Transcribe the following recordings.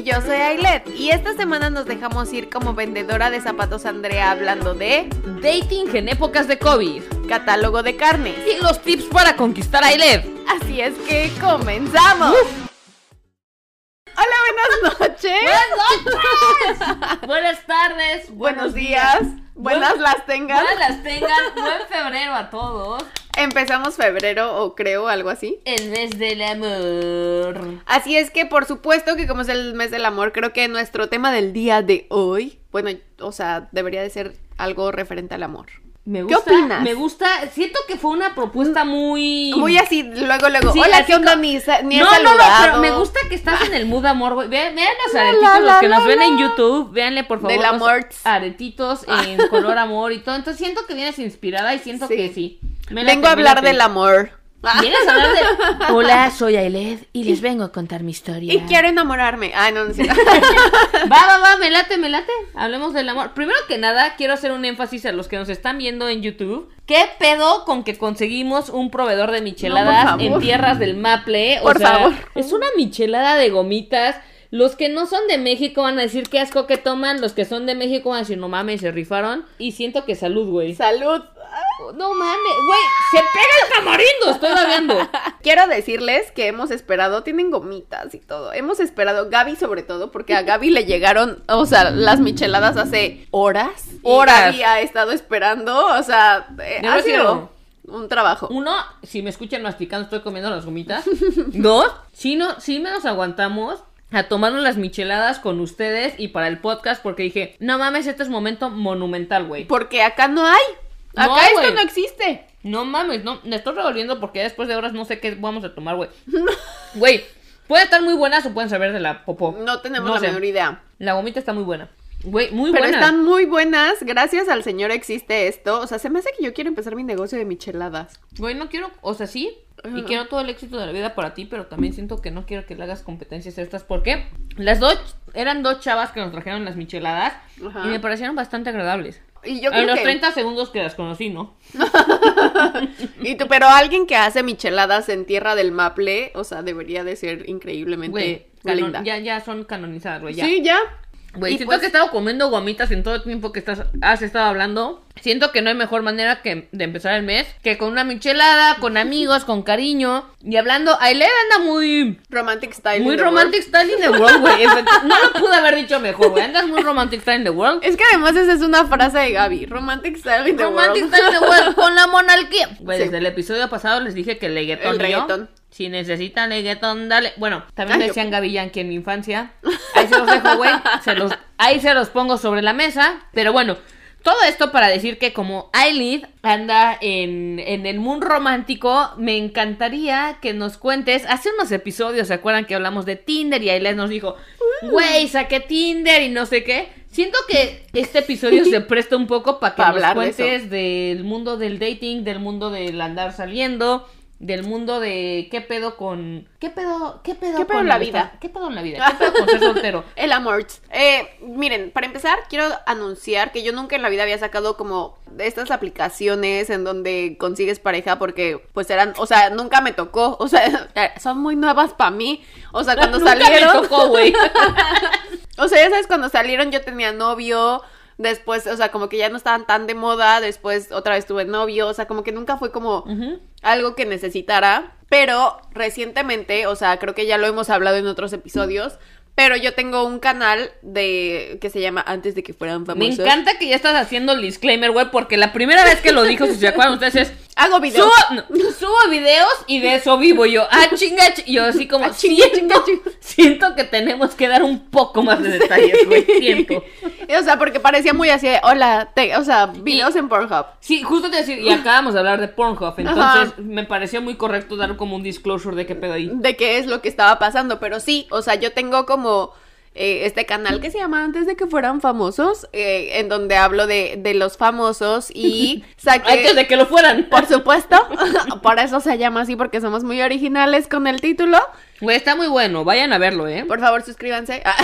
Y yo soy Ailet. Y esta semana nos dejamos ir como vendedora de zapatos Andrea hablando de Dating en épocas de COVID. catálogo de carne. Y los tips para conquistar a Ailet. Así es que comenzamos. Hola, buenas noches. ¡Buenas noches! Buenas tardes. Buenos días. Buenas las tengan. Buenas las tengan. Buen febrero a todos. Empezamos febrero o creo algo así. El mes del amor. Así es que por supuesto que como es el mes del amor, creo que nuestro tema del día de hoy, bueno, o sea, debería de ser algo referente al amor. Me ¿Qué gusta, opinas? Me gusta. Siento que fue una propuesta muy. Muy así, luego, luego, Sí, hola, ¿qué onda? he no, no, no, pero me gusta que estás en el mood amor, güey. Vean, vean los La, aretitos, la, los que nos ven en YouTube, véanle por favor Del los aretitos en color amor y todo. Entonces siento que vienes inspirada y siento Sí. que sí. Me Vengo a hablar del amor. Vienes a hablar de... Hola, soy Ailed y les vengo a contar mi historia. Y quiero enamorarme. Ay, no, no cierto. Va, va, va, me late, me late. Hablemos del amor. Primero que nada, quiero hacer un énfasis a los que nos están viendo en YouTube. ¿Qué pedo con que conseguimos un proveedor de micheladas No, en tierras del Maple? O Por sea, favor. Es una michelada de gomitas. Los que no son de México van a decir qué asco que toman. Los que son de México van a decir, no mames, se rifaron. Y siento que salud, güey. Salud. No mames, güey, se pega el tamarindo, estoy babeando. Quiero decirles que hemos esperado, tienen gomitas y todo. Hemos esperado, Gaby sobre todo, porque a Gaby le llegaron, o sea, las micheladas hace horas. Y Horas. Gaby ha estado esperando, o sea, eh, ha sido un trabajo. Uno, si me escuchan masticando, estoy comiendo las gomitas. Dos, si no, si me nos aguantamos a tomarnos las micheladas con ustedes y para el podcast porque dije, no mames, este es momento monumental, güey. Porque acá no hay. Acá No, esto no existe. No mames, no, me estoy revolviendo porque después de horas no sé qué vamos a tomar, güey. Güey, pueden estar muy buenas o pueden saber de la popó. No tenemos No la sé. menor idea. La gomita está muy buena. Güey, muy Pero están muy buenas. Gracias al señor existe esto. O sea, se me hace que yo quiero empezar mi negocio de micheladas. Güey, no quiero, o sea, sí, y quiero todo el éxito de la vida para ti, pero también siento que no quiero que le hagas competencias estas, porque las dos eran dos chavas que nos trajeron las micheladas Ajá. y me parecieron bastante agradables. Y yo en los que... 30 segundos que las conocí, ¿no? Y tú, pero alguien que hace micheladas en tierra del Maple, o sea, debería de ser increíblemente Güey, canon- ya, ya son canonizadas, güey, ya. Sí, ya. Güey, Y siento pues- que he estado comiendo gomitas en todo el tiempo que estás, has estado hablando. Siento que no hay mejor manera que de empezar el mes que con una michelada, con amigos, con cariño. Y hablando, Ailed anda muy... Romantic style. Muy in the romantic style in the world, güey. No lo pude haber dicho mejor, güey. Andas muy romantic style in the world. Es que además esa es una frase de Gaby. Romantic style in the Romantic world. style in the world con la monarquía. Güey, Sí. desde el episodio pasado les dije que el reggaetón. El y yo, reggaetón. Si necesitan reggaetón, dale. Bueno, también Ay, decían Gaby Yankee en mi infancia. Ahí se los dejo, güey. Se los, ahí se los pongo sobre la mesa. Pero bueno. Todo esto para decir que como Aileen anda en, en el mundo romántico, me encantaría que nos cuentes. Hace unos episodios, ¿se acuerdan que hablamos de Tinder? Y Aileen nos dijo, güey, saqué Tinder y no sé qué. Siento que este episodio se presta un poco para que Pa' nos hablar de cuentes del mundo del dating, del mundo del andar saliendo, del mundo de qué pedo con... ¿Qué pedo? ¿Qué pedo ¿Qué pedo con la vida? ¿Qué pedo en la vida? ¿Qué pedo con ser soltero? El amor. Eh, miren, para empezar, quiero anunciar que yo nunca en la vida había sacado como estas aplicaciones en donde consigues pareja porque pues eran, o sea, nunca me tocó, o sea, son muy nuevas para mí. O sea, cuando Nunca me salieron, tocó, güey. o sea, ya sabes, cuando salieron yo tenía novio, después, o sea, como que ya no estaban tan de moda, después otra vez tuve novio, o sea, como que nunca fue como algo que necesitara, pero recientemente, o sea, creo que ya lo hemos hablado en otros episodios, pero yo tengo un canal de que se llama Antes de que fueran Me famosos. encanta que ya estás haciendo el disclaimer, güey, porque la primera vez que lo dijo, si se acuerdan ustedes, es... Hago videos. Subo, no, subo videos y de eso vivo yo. Ah, chinga, yo así como Ah, chinga, siento, chinga, chinga. siento que tenemos que dar un poco más de detalles, güey. Siento. o sea, porque parecía muy así, de, hola, te- o sea, videos Y- en Pornhub. Sí, justo te decir, y acabamos de hablar de Pornhub, entonces Ajá. me pareció muy correcto dar como un disclosure de qué pedo ahí. de qué es lo que estaba pasando, pero sí, o sea, yo tengo como eh, este canal que se llama Antes de que fueran famosos, eh, en donde hablo de, de los famosos y saqué... Antes de que lo fueran. Por supuesto, por eso se llama así, porque somos muy originales con el título. Güey, está muy bueno, vayan a verlo, ¿eh? Por favor, suscríbanse. Ah.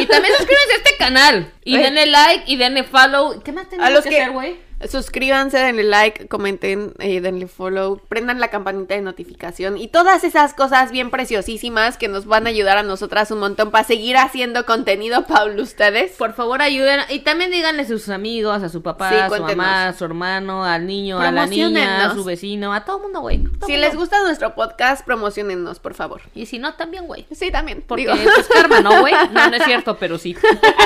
Y también suscríbanse a este canal. Y denle like y denle follow. ¿Qué más tenemos A los que, que, hacer, güey? Suscríbanse, denle like, comenten, eh, denle follow, prendan la campanita de notificación y todas esas cosas bien preciosísimas que nos van a ayudar a nosotras un montón para seguir haciendo contenido para ustedes. Por favor, ayuden. Y también díganle a sus amigos, a su papá, Sí, a su mamá, a su hermano, al niño, a la niña, a su vecino, a todo el mundo, güey. Si mundo. les gusta nuestro podcast, promocionennos, por favor. Y si no, también, güey. Sí, también. Porque digo. pues karma, ¿no, güey? No, no es cierto, pero sí.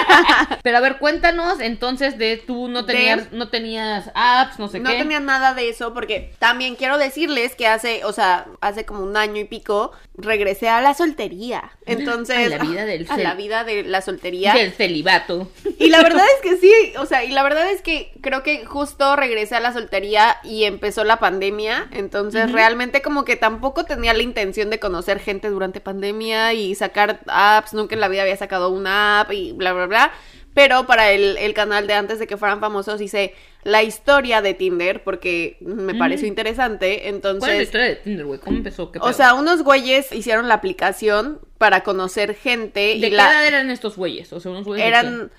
pero a ver, cuéntanos entonces de tú no tenías, no tenías apps, no sé no qué. tenía nada de eso porque también quiero decirles que hace, o sea, hace como un año y pico regresé a la soltería. Entonces, A la vida del a cel- la vida de la soltería. Del celibato. Y la verdad es que sí, o sea, y la verdad es que creo que justo regresé a la soltería y empezó la pandemia, entonces realmente como que tampoco tenía la intención de conocer gente durante pandemia y sacar apps, nunca en la vida había sacado una app y bla, bla, bla. Pero para el, el canal de antes de que fueran famosos hice la historia de Tinder porque me pareció interesante, entonces... ¿Cuál es la historia de Tinder, güey? ¿Cómo empezó? ¿Qué O sea, unos güeyes hicieron la aplicación para conocer gente ¿de y qué la edad eran estos güeyes? O sea, unos güeyes. eran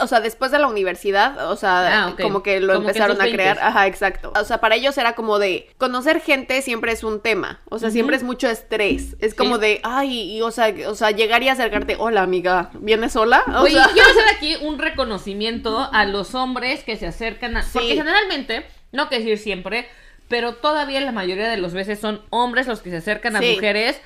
o sea, después de la universidad, o sea, Ah, como que lo Como empezaron a crear, 20s. ajá, exacto. O sea, para ellos era como de conocer gente siempre es un tema, o sea, siempre es mucho estrés. Es como Sí. de, ay, y, o sea, o sea, llegar y acercarte, "Hola, amiga, ¿vienes sola?" O Oye, sea, quiero hacer aquí un reconocimiento a los hombres que se acercan a... Sí. Porque generalmente, no que decir siempre, pero todavía la mayoría de las veces son hombres los que se acercan a mujeres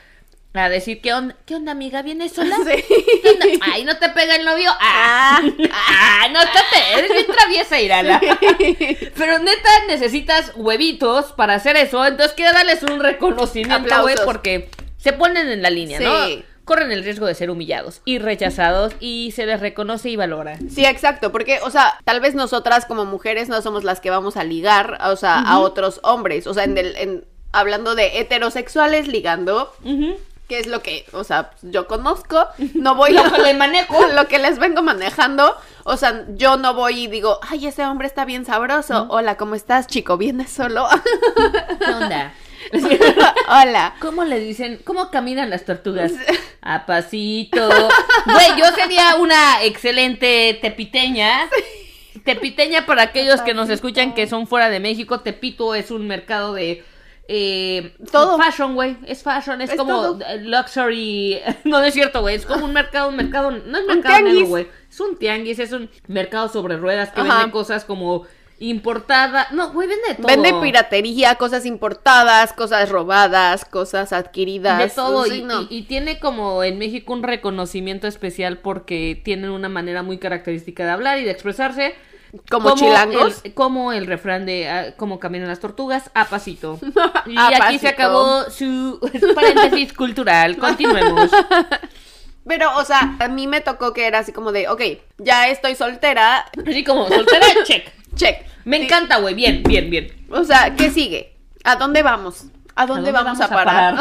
a decir, ¿qué onda, ¿qué onda amiga? ¿Vienes sola? Sí. ¿Qué onda? Ay, ¿no te pega el novio? Ah, ah no te eres bien traviesa, Irala. Pero neta, necesitas huevitos para hacer eso. Entonces, quiero darles un reconocimiento, güey, porque se ponen en la línea, Sí. ¿no? Corren el riesgo de ser humillados y rechazados y se les reconoce y valora. Sí, exacto, porque, o sea, tal vez nosotras como mujeres no somos las que vamos a ligar, o sea, a otros hombres, o sea, en el, en, hablando de heterosexuales ligando, que es lo que, o sea, yo conozco, no voy Lo que le manejo. lo que les vengo manejando, o sea, yo no voy y digo, ay, ese hombre está bien sabroso, hola, ¿cómo estás, chico? ¿Vienes solo? ¿Qué onda? hola. ¿Cómo le dicen? ¿Cómo caminan las tortugas? A pasito. Güey, yo sería una excelente tepiteña. Tepiteña para aquellos que nos escuchan que son fuera de México. Tepito es un mercado de... Eh, Todo. Fashion, güey. Es fashion. Es, Es como todo. eh, luxury. No, no es cierto, güey. Es como un mercado, un mercado. No es mercado negro, güey. Es un tianguis. Es un mercado sobre ruedas que Ajá. vende cosas como importada. No, güey, vende todo. Vende piratería, cosas importadas, cosas robadas, cosas adquiridas. De todo, Sí, y, no. y- y tiene como en México un reconocimiento especial porque tienen una manera muy característica de hablar y de expresarse. Como chilangos. El, como el refrán de ah, cómo caminan las tortugas, a pasito. Y A aquí pasito. se acabó su paréntesis cultural. Continuemos. Pero, o sea, a mí me tocó que era así como de, ok, ya estoy soltera, Así como, soltera, check. check. Me Sí. encanta, güey. Bien, bien, bien. O sea, ¿qué sigue? ¿A dónde vamos? ¿A dónde, vamos, a parar?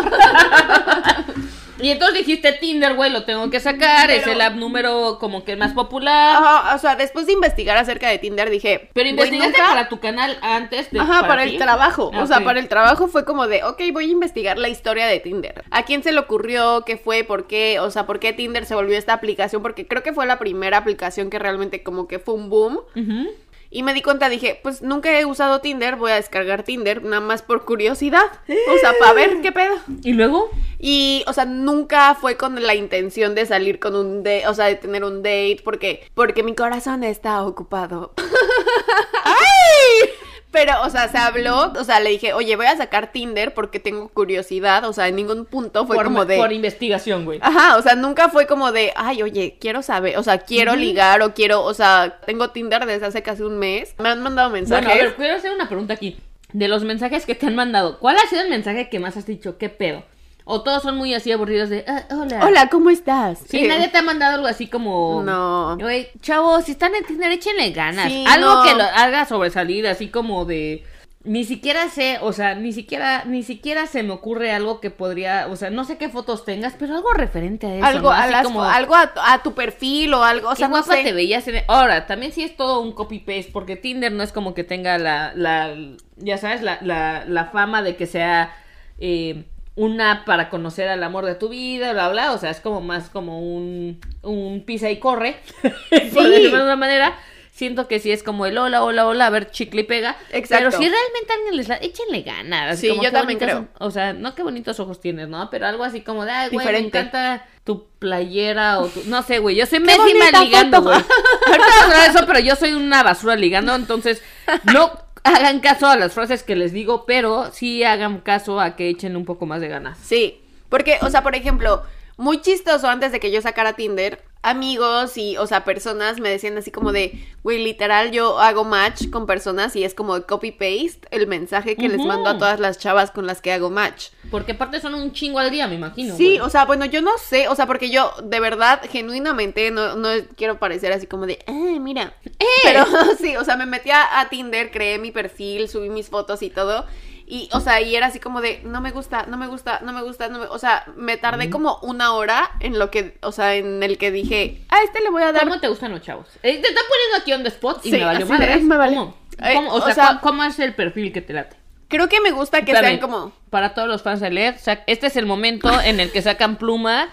Y entonces dijiste Tinder, güey, lo tengo que sacar. es el app número como que más popular. Ajá, o sea, después de investigar acerca de Tinder dije, Pero "Güey, investigaste nunca-". para tu canal antes de. Ajá, para, el trabajo. Ah, o sea, para el trabajo fue como de, ok, voy a investigar la historia de Tinder. ¿A quién se le ocurrió? ¿Qué fue? ¿Por qué? O sea, ¿por qué Tinder se volvió esta aplicación? Porque creo que fue la primera aplicación que realmente como que fue un boom. Ujú. Y me di cuenta, dije, pues nunca he usado Tinder, voy a descargar Tinder, nada más por curiosidad. O sea, para ver qué pedo. ¿Y luego? Y, o sea, nunca fue con la intención de salir con un date, o sea, de tener un date, porque, porque mi corazón está ocupado. ¡Ay! Pero, o sea, se habló, o sea, le dije, oye, voy a sacar Tinder porque tengo curiosidad, o sea, en ningún punto fue por, como de... por investigación, güey. Ajá, o sea, nunca fue como de, ay, oye, quiero saber, o sea, quiero ligar o quiero, o sea, tengo Tinder desde hace casi un mes. Me han mandado mensajes. Bueno, a ver, quiero hacer una pregunta aquí. De los mensajes que te han mandado, ¿cuál ha sido el mensaje que más has dicho? ¿Qué pedo? O todos son muy así aburridos de, "Ah, hola. Hola, ¿cómo estás? Sí, Eh, nadie te ha mandado algo así como. No. Güey, chavos, si están en Tinder, échenle ganas. Sí, algo no. que lo haga sobresalir, así como de. Ni siquiera sé, o sea, ni siquiera, ni siquiera se me ocurre algo que podría, o sea, no sé qué fotos tengas, pero algo referente a eso. algo, ¿no? a, Así las- como, algo a, a tu perfil o algo, o qué sea, no guapa sé. te veías en... Ahora, también sí es todo un copy-paste, porque Tinder no es como que tenga la, la ya sabes, la, la, la fama de que sea eh, una para conocer al amor de tu vida, bla, bla, o sea, es como más como un, un pisa y corre, por Sí. decirlo de una manera. siento que sí es como el hola, hola, hola, a ver, chicle y pega. Exacto. Pero si realmente alguien les la, échenle ganas. Sí, como, yo también creo. O sea, no qué bonitos ojos tienes, ¿no? Pero algo así como de, ay, güey, me encanta tu playera o tu... No sé, güey, yo soy pésima ligando, güey. Ahorita vamos a hablar de eso, pero yo soy una basura ligando, entonces no hagan caso a las frases que les digo, pero sí hagan caso a que echen un poco más de ganas. Sí, porque, o sea, por ejemplo, muy chistoso antes de que yo sacara Tinder, amigos y, o sea, personas me decían así como de, güey, literal, yo hago match con personas y es como de copy-paste el mensaje que les mando a todas las chavas con las que hago match. Porque aparte son un chingo al día, me imagino. Sí, güey. o sea, bueno, yo no sé, o sea, porque yo de verdad, genuinamente, no, no quiero parecer así como de, ah, mira. Pero sí, o sea, me metí a, a Tinder, creé mi perfil, subí mis fotos y todo. Y, o sea, y era así como de, no me gusta, no me gusta, no me gusta, no me... O sea, me tardé como una hora en lo que, o sea, en el que dije, a este le voy a dar... ¿Cómo te gustan los chavos? Eh, te están poniendo aquí on the spot y Sí, me valió madre. me vale. ¿Cómo? Eh, ¿Cómo? O, o sea, ¿cómo- ¿cómo es el perfil que te late? Creo que me gusta que Espérame, sean como... Para todos los fans de LED, este es el momento en el que sacan pluma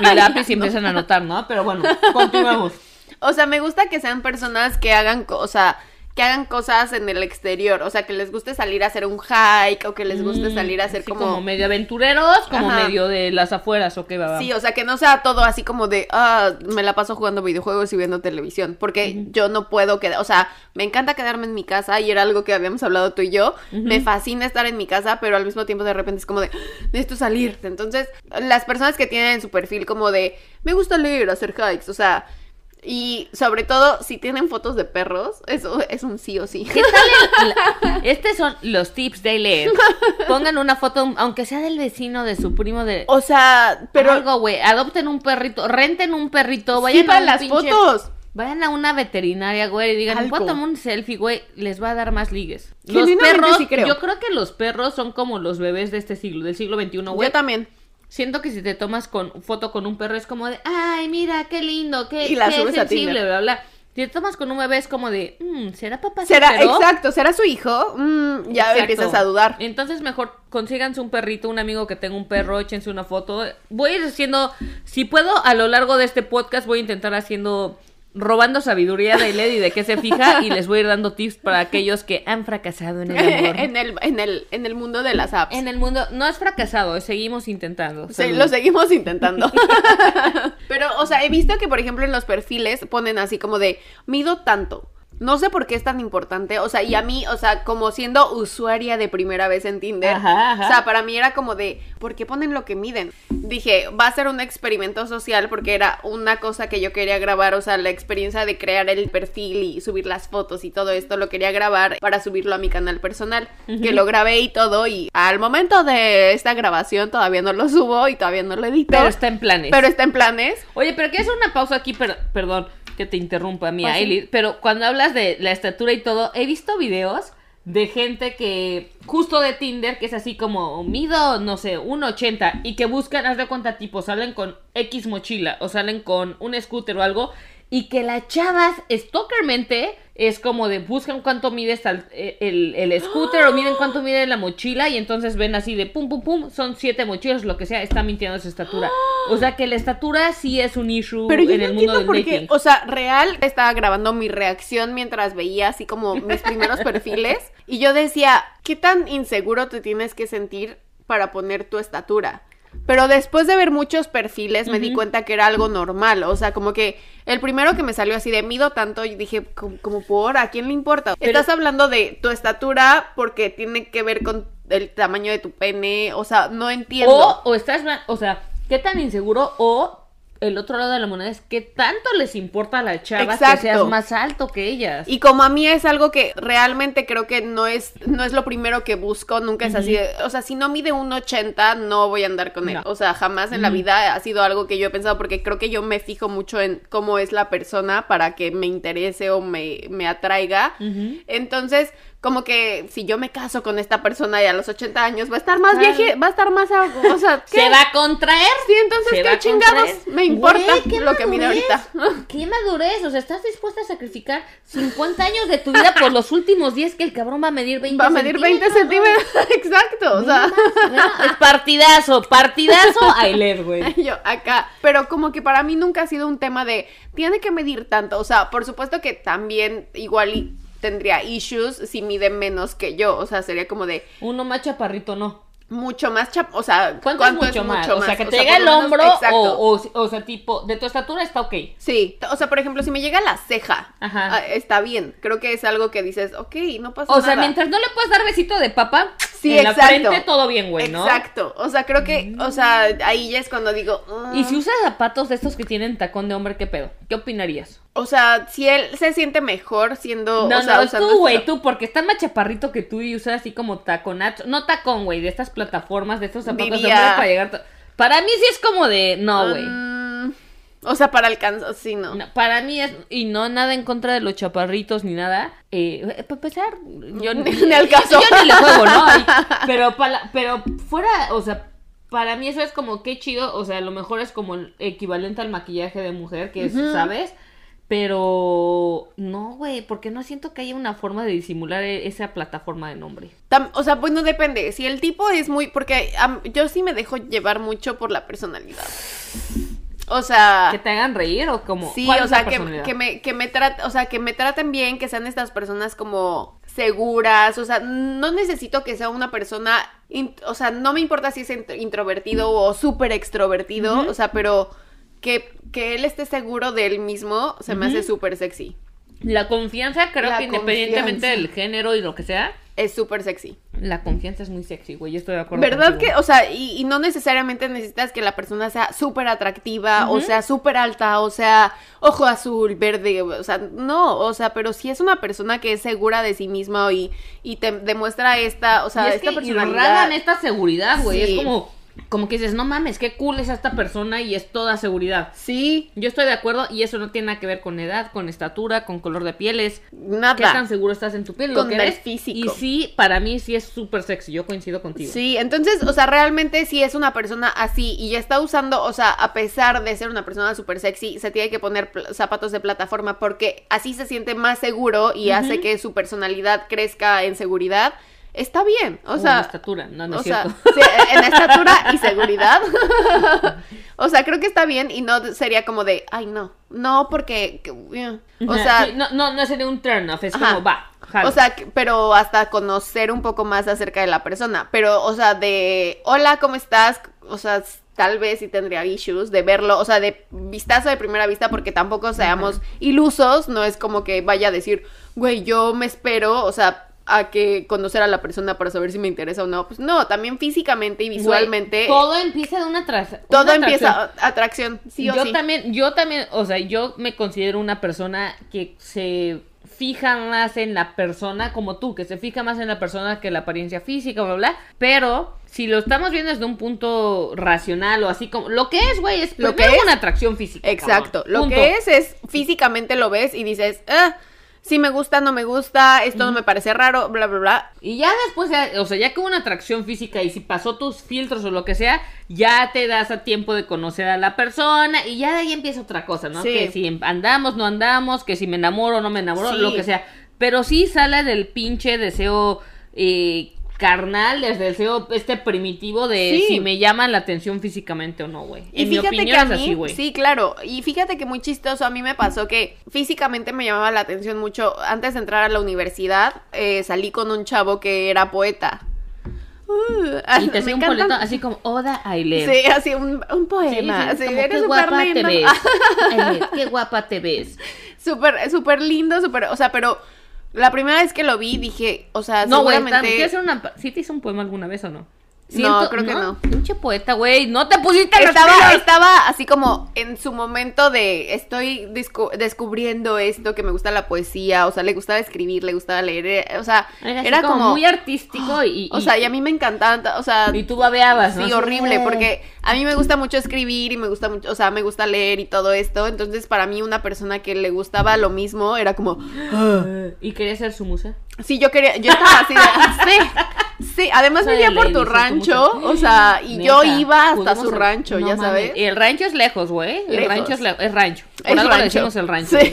y lápiz y empiezan a anotar, ¿no? Pero bueno, continuamos. O sea, me gusta que sean personas que hagan, o sea, que hagan cosas en el exterior, o sea, que les guste salir a hacer un hike o que les guste salir a hacer Así como... medio aventureros, como Ajá. medio de las afueras, ¿o qué va? va? Sí, o sea, que no sea todo así como de, ah, me la paso jugando videojuegos y viendo televisión, porque yo no puedo quedar, o sea, me encanta quedarme en mi casa y era algo que habíamos hablado tú y yo, me fascina estar en mi casa, pero al mismo tiempo de repente es como de, "Ah, necesito salir. Entonces, las personas que tienen en su perfil como de, me gusta leer, hacer hikes, o sea, y sobre todo si tienen fotos de perros, eso es un sí o sí. ¿Qué tal? la- Estos son los tips de LED. Pongan una foto, aunque sea del vecino, de su primo, de... O sea, pero algo, güey. Adopten un perrito, renten un perrito, vayan a para las pinche- fotos. Vayan a una veterinaria, güey, y digan. ¿puedo tomar un selfie, güey? Les va a dar más ligues. Los perros, sí creo. yo creo que los perros son como los bebés de este siglo, del siglo XXI, güey. Yo también. Siento que si te tomas con foto con un perro es como de, ay, mira, qué lindo, qué, Y la qué subes a sensible, bla, bla. Si te tomas con un bebé es como de, mm, ¿será papá ¿Será, soltero?" exacto, será su hijo? Mm, ya Exacto. empiezas a dudar. Entonces mejor consíganse un perrito, un amigo que tenga un perro, échense una foto. Voy a ir haciendo, si puedo, a lo largo de este podcast voy a intentar haciendo, robando sabiduría de Led y de qué se fija y les voy a ir dando tips para aquellos que han fracasado en el amor. en, el, en, el, en el mundo de las apps. En el mundo, no es fracasado, seguimos intentando. Sí, lo seguimos intentando. Pero, o sea, he visto que, por ejemplo, en los perfiles ponen así como de, mido tanto. No sé por qué es tan importante. O sea, y a mí, o sea, como siendo usuaria de primera vez en Tinder, Ajá, ajá. o sea, para mí era como de, ¿por qué ponen lo que miden? Dije, va a ser un experimento social porque era una cosa que yo quería grabar, o sea, la experiencia de crear el perfil y subir las fotos y todo esto lo quería grabar para subirlo a mi canal personal, que lo grabé y todo y al momento de esta grabación todavía no lo subo y todavía no lo edito. Pero está en planes. Pero está en planes. Oye, pero que es una pausa aquí, per- perdón que te interrumpa, Ah, sí. Aileen, pero cuando hablas de la estatura y todo, he visto videos de gente que, justo de Tinder, que es así como, mido, no sé, 1,80 y que buscan, haz de cuenta, tipo, salen con X mochila o salen con un scooter o algo y que las chavas, stalkermente, es como de buscan cuánto mide esta- el, el scooter o miren cuánto mide la mochila y entonces ven así de pum, pum, pum, son siete mochilas, lo que sea, está mintiendo su estatura. O sea que la estatura sí es un issue Pero yo en no el mundo del por qué. O sea, real estaba grabando mi reacción mientras veía así como mis primeros perfiles. Y yo decía, ¿qué tan inseguro te tienes que sentir para poner tu estatura? Pero después de ver muchos perfiles me di cuenta que era algo normal. O sea, como que el primero que me salió así de mido tanto y dije, como, como por, ¿a quién le importa? Pero- Estás hablando de tu estatura porque tiene que ver con el tamaño de tu pene. O sea, no entiendo. O, o estás, o sea, qué tan inseguro o el otro lado de la moneda es qué tanto les importa a las chavas que Exacto. seas más alto que ellas. Y como a mí es algo que realmente creo que no es, no es lo primero que busco, nunca es así de, o sea, si no mide un 80, no voy a andar con él. No. O sea, jamás en la vida ha sido algo que yo he pensado porque creo que yo me fijo mucho en cómo es la persona para que me interese o me, me atraiga. Entonces, como que si yo me caso con esta persona y a los 80 años va a estar más Claro. vieja, va a estar más, a- o sea, ¿qué? ¿Se va a contraer? Sí, entonces, ¿Se va ¿qué chingados me importa Güey, lo que madurez. ahorita? ¿Qué madurez? O sea, ¿estás dispuesta a sacrificar 50 años de tu vida por los últimos 10 que el cabrón va a medir 20 Va a medir 20 centímetros, exacto, o sea... Es partidazo, partidazo a Ailet, güey. Yo acá, pero como que para mí nunca ha sido un tema de tiene que medir tanto, o sea, por supuesto que también igual y tendría issues si mide menos que yo, o sea, sería como de Uno más chaparrito, no. mucho más chap, o sea, ¿Cuánto, es mucho más? O sea, que te llega el menos- hombro o, o, o sea, tipo, de tu estatura está ok. Sí, o sea, por ejemplo, si me llega la ceja, Ajá. ah, está bien. Creo que es algo que dices, ok, no pasa O nada. sea, mientras no le puedes dar besito de papa, Sí, en la frente todo bien, güey, ¿no? Exacto. O sea, creo que, o sea, ahí ya es cuando digo. Y mm. si usas zapatos de estos que tienen tacón de hombre, ¿qué pedo? ¿Qué opinarías? O sea, si él se siente mejor siendo. No, o sea, no, usando tú, güey, tú, porque está más chaparrito que tú y usas así como taconazo. No tacón, güey, de estas plataformas, de estos zapatos de hombre para llegar. Para mí sí es como de, no, güey. Mm, o sea, para alcanzar, sí, no. No, para mí es, y no nada en contra de los chaparritos ni nada. Eh, para empezar, yo Ni al caso. Yo ni le juego, ¿no? Y- pero, para, pero fuera, o sea, para mí eso es como qué chido. O sea, a lo mejor es como el equivalente al maquillaje de mujer, que es. ¿sabes? Pero no, güey, porque no siento que haya una forma de disimular e- esa plataforma de nombre. Tam- o sea, bueno, depende. Si el tipo es muy. Porque yo sí me dejo llevar mucho por la personalidad. O sea. ¿Que te hagan reír o como? Sí, ¿cuál o sea, que, que me, que me traten, o sea, que me traten bien, que sean estas personas como seguras, o sea, no necesito que sea una persona, in- o sea, no me importa si es int- introvertido o súper extrovertido, o sea, pero que, que él esté seguro de él mismo se me hace súper sexy, La confianza, creo La que independientemente confianza. del género y lo que sea, es súper sexy. la confianza es muy sexy, güey. Yo estoy de acuerdo. ¿Verdad contigo. que, o sea, y, y no necesariamente necesitas que la persona sea súper atractiva, o sea, súper alta, o sea, ojo azul, verde, o sea, no, o sea, pero si es una persona que es segura de sí misma y, y te demuestra esta, o sea, y es esta que personalidad. esta seguridad, güey. Sí. Es como, como que dices, no mames, qué cool es esta persona y es toda seguridad. Sí, Yo estoy de acuerdo y eso no tiene nada que ver con edad, con estatura, con color de pieles. nada. ¿Qué tan seguro estás en tu piel? Lo Con que el eres. físico. Y sí, para mí sí es súper sexy. Yo coincido contigo. Sí, entonces, o sea, realmente si es una persona así y ya está usando, o sea, a pesar de ser una persona súper sexy, se tiene que poner zapatos de plataforma porque así se siente más seguro y hace que su personalidad crezca en seguridad. Está bien, o O sea, en estatura, no, es cierto. en estatura y seguridad. o sea, creo que está bien y no sería como de, ay, no, no, porque, que- eh". o sea, sí, no, no, no sería un turn off, es Ajá. como va. jalo. o sea, pero hasta conocer un poco más acerca de la persona. Pero, o sea, de hola, ¿cómo estás? O sea, tal vez sí tendría issues de verlo, o sea, de vistazo de primera vista, porque tampoco seamos ilusos, no es como que vaya a decir, güey, yo me espero, o sea, a que conocer a la persona para saber si me interesa o no. Pues no, también físicamente y visualmente. todo empieza de una tras todo una empieza atracción. atracción, sí o yo sí. también, yo también, o sea, yo me considero una persona que se fija más en la persona como tú, que se fija más en la persona que la apariencia física, bla, bla, pero si lo estamos viendo desde un punto racional o así como, lo que es, güey, es Lo que es- una atracción física. Exacto. cabrón. Lo Punto. que es es físicamente lo ves y dices, ah, sí me gusta, no me gusta, esto no me parece raro, bla, bla, bla. Y ya después, o sea, ya que hubo una atracción física y si pasó tus filtros o lo que sea, ya te das a tiempo de conocer a la persona y ya de ahí empieza otra cosa, ¿no? Sí. Que si andamos, no andamos, que si me enamoro no me enamoro, Sí. lo que sea. Pero sí sale del pinche deseo eh, carnal, desde el deseo este primitivo de Sí. si me llaman la atención físicamente o no, güey. Y En mi fíjate opinión que a es así, güey. sí, claro, y fíjate que muy chistoso, a mí me pasó que físicamente me llamaba la atención mucho, antes de entrar a la universidad, eh, salí con un chavo que era poeta. Uh, Y te hacía un boleto así como Oda Ailet. Sí, así un, poema, sí, sí, como, eres qué guapa te ves. Ailet, qué guapa te ves. Súper, súper lindo, súper, o sea, pero la primera vez que lo vi dije, o sea, No, güey, seguramente... ¿quieres hacer una... ¿Sí te hizo un poema alguna vez o no? No, creo que no. Pinche poeta, güey. No te pusiste los Estaba, pilas. estaba así como en su momento de estoy descu- descubriendo esto, que me gusta la poesía, o sea, le gustaba escribir, le gustaba leer, eh, o sea, Era, como, como, muy artístico y, o sea, y a mí me encantaba, o sea, y tú babeabas, ¿no? sí, horrible, porque a mí me gusta mucho escribir y me gusta mucho, o sea, me gusta leer y todo esto, entonces para mí una persona que le gustaba lo mismo era como, ¿Y quería ser su musa? Sí, yo quería, yo estaba así de, sí, sí, además Soy vivía de por tu rancho, o sea, y yo iba hasta su rancho, no ya mames. sabes. El rancho es lejos, güey. El Lejos. rancho es, le- es rancho. Por Es algo le rancho. decimos el rancho. Sí.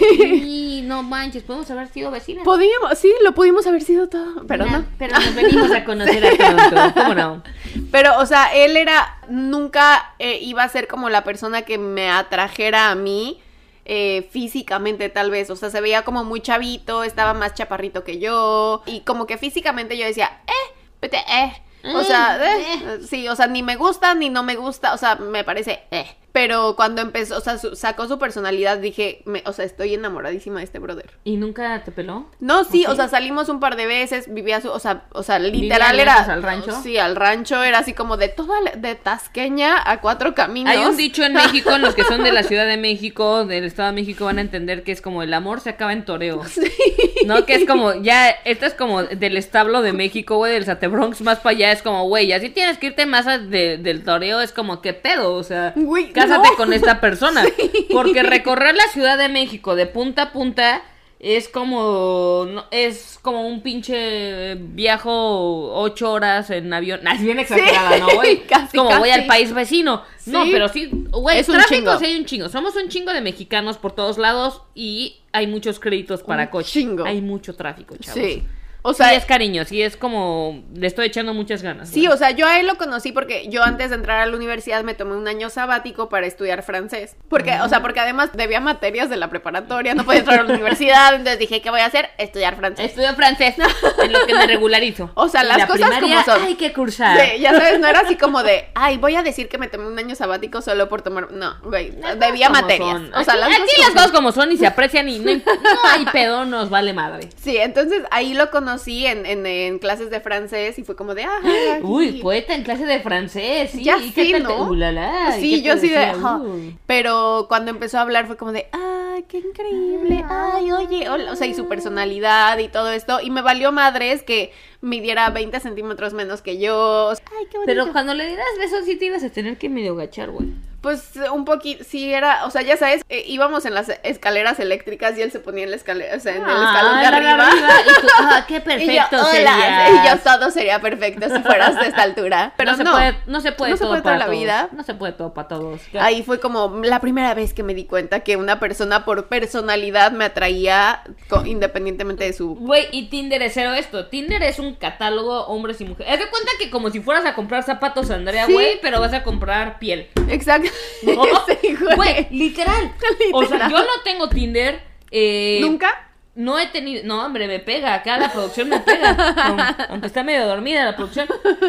Y no manches, podemos haber sido vecinas. Podíamos, sí, lo pudimos haber sido todo, pero no. Pero nos venimos a conocer a Toronto. ¿Cómo no? Pero, o sea, él era, nunca eh, iba a ser como la persona que me atrajera a mí eh, físicamente tal vez. O sea, se veía como muy chavito, estaba más chaparrito que yo. Y como que físicamente yo decía, eh, vete, eh. O sea, eh, sí, o sea, ni me gusta ni no me gusta, o sea, me parece, eh. Pero cuando empezó, o sea, su- sacó su personalidad, dije, me, o sea, estoy enamoradísima de este brother. ¿Y nunca te peló? No, sí, o sea, salimos un par de veces, vivía su, o sea, o sea, ¿Vivía literal era al rancho? Sí, al rancho era así como de toda la- de Tasqueña a cuatro caminos. Hay un dicho en México, en los que son de la Ciudad de México, del Estado de México, van a entender que es como el amor se acaba en toreo. ¿No? Que es como, ya, esto es como del establo de México, güey, del Satebronx más para allá, es como, güey, así tienes que irte más a- de- del toreo, es como, ¿qué pedo? O sea, Güey, cásate no. con esta persona. Porque recorrer la Ciudad de México de punta a punta es como, no- es como un pinche viajo ocho horas en avión. Es bien exagerada, ¿no, güey? casi, como voy al país vecino. No, pero sí, güey, Es un tráfico chingo. sí hay un chingo. Somos un chingo de mexicanos por todos lados y hay muchos créditos para Un coche. chingo. Hay mucho tráfico, chavos. Sí. O sea, sea, es cariño, sí es como le estoy echando muchas ganas. Sí, o sea, yo a él lo conocí porque yo antes de entrar a la universidad me tomé un año sabático para estudiar francés. Porque, o sea, porque además debía materias de la preparatoria, no podía entrar a la universidad, entonces dije, ¿qué voy a hacer? Estudiar francés. Estudio francés, en lo que me regularizo. O sea, las la cosas primaria como son. Hay que cursar. Sí, ya sabes, no era así como de, ay, voy a decir que me tomé un año sabático solo por tomar. No, güey, debía materias. son. O sea, las aquí, cosas aquí como las cosas como son y se aprecian y no, no hay pedo, nos vale madre. Sí, entonces ahí lo conocí en, en, en clases de francés y fue como de, ah, aquí". Uy, poeta en clase de francés, sí. Ya ¿y qué sí, te- ¿no? Ulala, ¿y Sí, yo sí de. Uy. Pero cuando empezó a hablar fue como de, ay, qué increíble, ay, oye, hola", o sea, y su personalidad y todo esto, y me valió madres que midiera 20 centímetros menos que yo, ay, qué bonito. Pero cuando le dieras besos sí te ibas a tener que medio agachar, güey. Pues un poquito, sí era, o sea, ya sabes, eh, íbamos en las escaleras eléctricas y él se ponía en la escalera, o sea, en el escalón de Ah, la arriba. Y tú, ah, qué Y yo, perfecto y yo, todo sería perfecto si fueras de esta altura. Pero no se no, puede, no se puede no se todo puede toda para la todos. vida. No se puede todo para todos. Ahí fue como la primera vez que me di cuenta que una persona por personalidad me atraía independientemente de su... Güey, y Tinder es cero esto. Tinder es un catálogo hombres y mujeres. Haz de cuenta que como si fueras a comprar zapatos, Andrea, Sí. güey, pero vas a comprar piel. Exacto. ¿No? Sí, güey. Güey, literal. O sea, yo no tengo Tinder. eh, ¿Nunca? No he tenido, no hombre, me pega, acá la producción me pega, aunque- aunque está medio dormida la producción,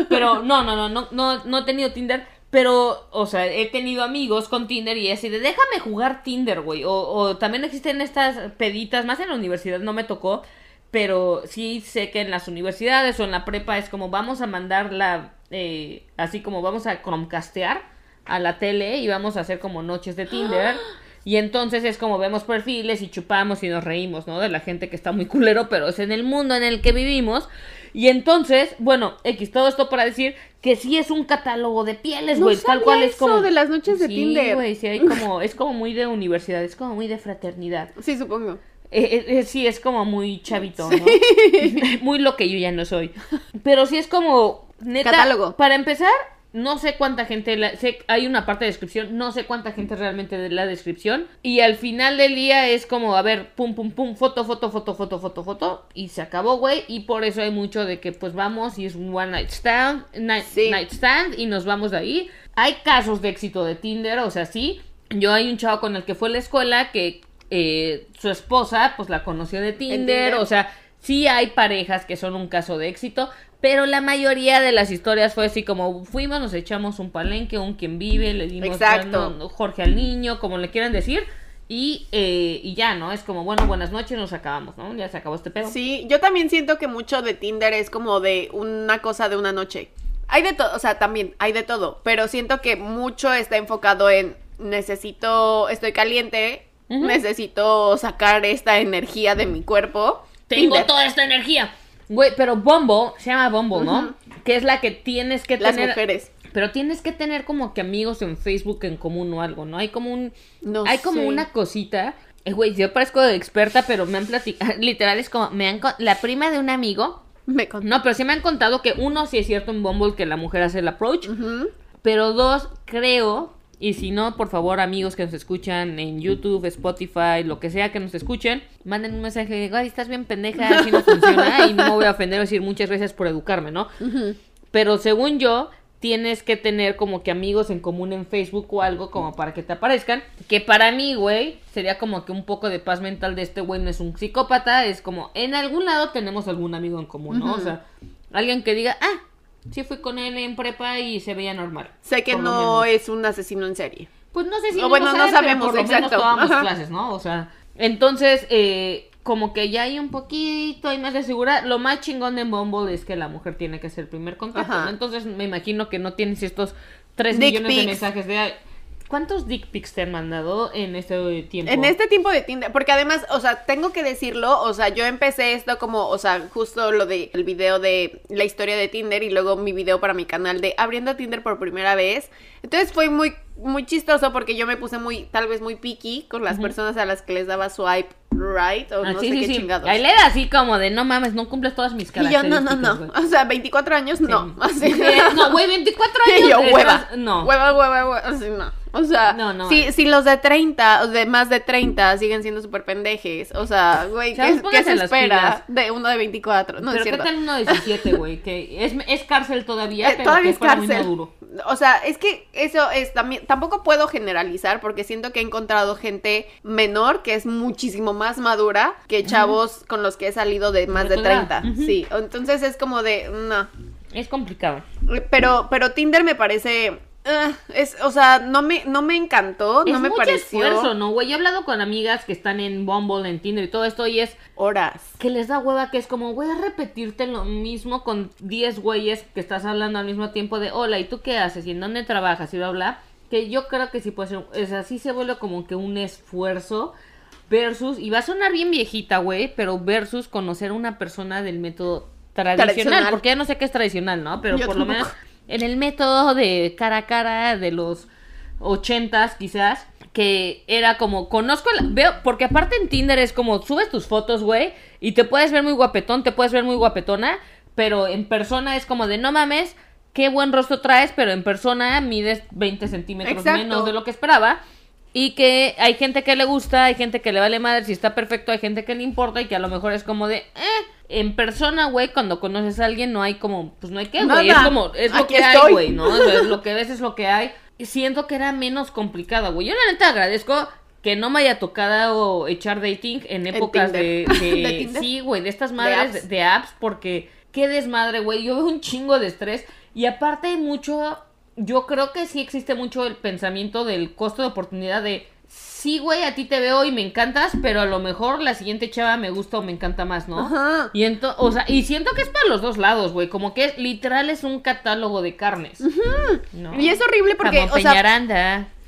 pero no, no, no, no, no, no he tenido Tinder, pero, o sea, he tenido amigos con Tinder y así de, déjame jugar Tinder, güey, o, o también existen estas peditas, más en la universidad no me tocó, pero sí sé que en las universidades o en la prepa es como vamos a mandarla, eh, así como vamos a Chromecastear a la tele y vamos a hacer como noches de Tinder. Y entonces es como vemos perfiles y chupamos y nos reímos, ¿no? De la gente que está muy culero, pero es en el mundo en el que vivimos. Y entonces, bueno, X, todo esto para decir que sí es un catálogo de pieles, No güey. tal cual es eso como. de las noches de Sí, Tinder. sí, hay como. Es como muy de universidad, es como muy de fraternidad. Sí, supongo. Eh, eh, eh, sí, es como muy chavito, ¿no? muy lo que yo ya no soy. Pero sí es como. Neta, Catálogo. Para empezar, no sé cuánta gente. la- sé, hay una parte de descripción, no sé cuánta gente realmente de la descripción. Y al final del día es como, a ver, pum, pum, pum, foto, foto, foto, foto, foto, foto. Y se acabó, güey. Y por eso hay mucho de que, pues vamos y es un one night stand, night, Sí. night stand y nos vamos de ahí. Hay casos de éxito de Tinder, o sea, sí. Yo hay un chavo con el que fue a la escuela que eh, su esposa, pues la conoció de Tinder, Tinder. o sea, sí hay parejas que son un caso de éxito, pero la mayoría de las historias fue así como fuimos, nos echamos un palenque, un quien vive, le dimos Exacto. no, Jorge al niño, como le quieran decir, y, eh, y ya, ¿no? Es como, bueno, buenas noches, nos acabamos, ¿no? Ya se acabó este pedo. Sí, yo también siento que mucho de Tinder es como de una cosa de una noche. Hay de todo, o sea, también hay de todo, pero siento que mucho está enfocado en necesito, estoy caliente, necesito sacar esta energía de mi cuerpo. Tengo Tinder. toda esta energía. Güey, pero Bumble, se llama Bumble, ¿no? Que es la que tienes que Las tener. mujeres. Pero tienes que tener como que amigos en Facebook en común o algo, ¿no? Hay como un. No hay como sé. una cosita. Eh, Güey, yo parezco de experta, pero me han platicado. Literal, es como. Me han con- La prima de un amigo. Me contó. No, pero sí me han contado que uno, sí es cierto en Bumble que la mujer hace el approach. Pero dos, creo, y si no, por favor, amigos que nos escuchan en YouTube, Spotify, lo que sea que nos escuchen, manden un mensaje de, ay, estás bien pendeja, así no funciona, y no me voy a ofender o decir muchas gracias por educarme, ¿no? Pero según yo, tienes que tener como que amigos en común en Facebook o algo como para que te aparezcan. Que para mí, güey, sería como que un poco de paz mental de este güey no es un psicópata. Es como, en algún lado tenemos algún amigo en común, ¿no? O sea, alguien que diga, ah, sí fui con él en prepa y se veía normal. Sé que no es un asesino en serie. Pues no sé si O bueno, no sabe, pero sabemos, por lo menos exacto. clases, ¿no? O sea, entonces, eh, como que ya hay un poquito, hay más de segura. Lo más chingón de Bumble es que la mujer tiene que hacer el primer contacto. ¿no? Entonces, me imagino que no tienes estos 3 Dick millones de mensajes de... ¿Cuántos dick pics te han mandado en este tiempo? En este tiempo de Tinder, porque además, o sea, tengo que decirlo, o sea, yo empecé esto como, o sea, justo lo de el video de la historia de Tinder y luego mi video para mi canal de abriendo Tinder por primera vez. Entonces fue muy muy chistoso porque yo me puse muy tal vez muy picky con las personas a las que les daba swipe right o Ah, no sí, sé sí, qué sí. chingados. Ahí le da así como de, no mames, no cumples todas mis Y yo, características. no, no, no. güey". O sea, 24 años, no. Así. Sí, No, güey, 24 Y años. yo, estás- hueva. No. Hueva, hueva, hueva. Así, no. O sea, No, no. Si, si los de 30 o de más de 30 siguen siendo súper pendejes. O sea, güey, ¿qué, ¿qué pónganse se espera de uno de 24? No pero es ¿qué tal uno de 17, güey? Que es, es cárcel todavía, Eh, pero todavía que es fuera muy cárcel. maduro. O sea, es que eso es también. Tampoco puedo generalizar porque siento que he encontrado gente menor que es muchísimo más madura que chavos con los que he salido de más de tu edad. 30. Ujú. Sí, entonces es como de. No. Es complicado. Pero, pero Tinder me parece. Ah, es, o sea, no me, no me encantó, no es me mucho pareció. esfuerzo, ¿no, güey? Yo he hablado con amigas que están en Bumble, en Tinder y todo esto, y es Horas. que les da hueva que es como, voy a repetirte lo mismo con 10 güeyes que estás hablando al mismo tiempo de, hola, ¿y tú qué haces? ¿Y en dónde trabajas? Y bla, bla. Que yo creo que sí puede ser, es así se vuelve como que un esfuerzo versus, y va a sonar bien viejita, güey, pero versus conocer a una persona del método tradicional, Tradicional. porque ya no sé qué es tradicional, ¿no? Pero Yo por lo menos en el método de cara a cara de los ochentas quizás que era como conozco la- veo porque aparte en Tinder es como subes tus fotos güey y te puedes ver muy guapetón te puedes ver muy guapetona pero en persona es como de no mames qué buen rostro traes pero en persona mides 20 centímetros Exacto. menos de lo que esperaba y que hay gente que le gusta hay gente que le vale madre si está perfecto hay gente que le importa y que a lo mejor es como de eh en persona, güey, cuando conoces a alguien no hay como, pues no hay que, güey, es como, es lo Aquí que hay, güey, ¿no? O sea, lo que ves es lo que hay. Y siento que era menos complicada, güey. Yo la neta agradezco que no me haya tocado echar dating en épocas de, de- ¿De sí, güey, de estas madres de apps. de apps, porque qué desmadre, güey. Yo veo un chingo de estrés y aparte hay mucho, yo creo que sí existe mucho el pensamiento del costo de oportunidad de sí, güey, a ti te veo y me encantas, pero a lo mejor la siguiente chava me gusta o me encanta más, ¿no? Ajá. Y ento- o sea, y siento que es para los dos lados, güey, como que es, literal es un catálogo de carnes. ¿no? Y es horrible porque, Como o sea.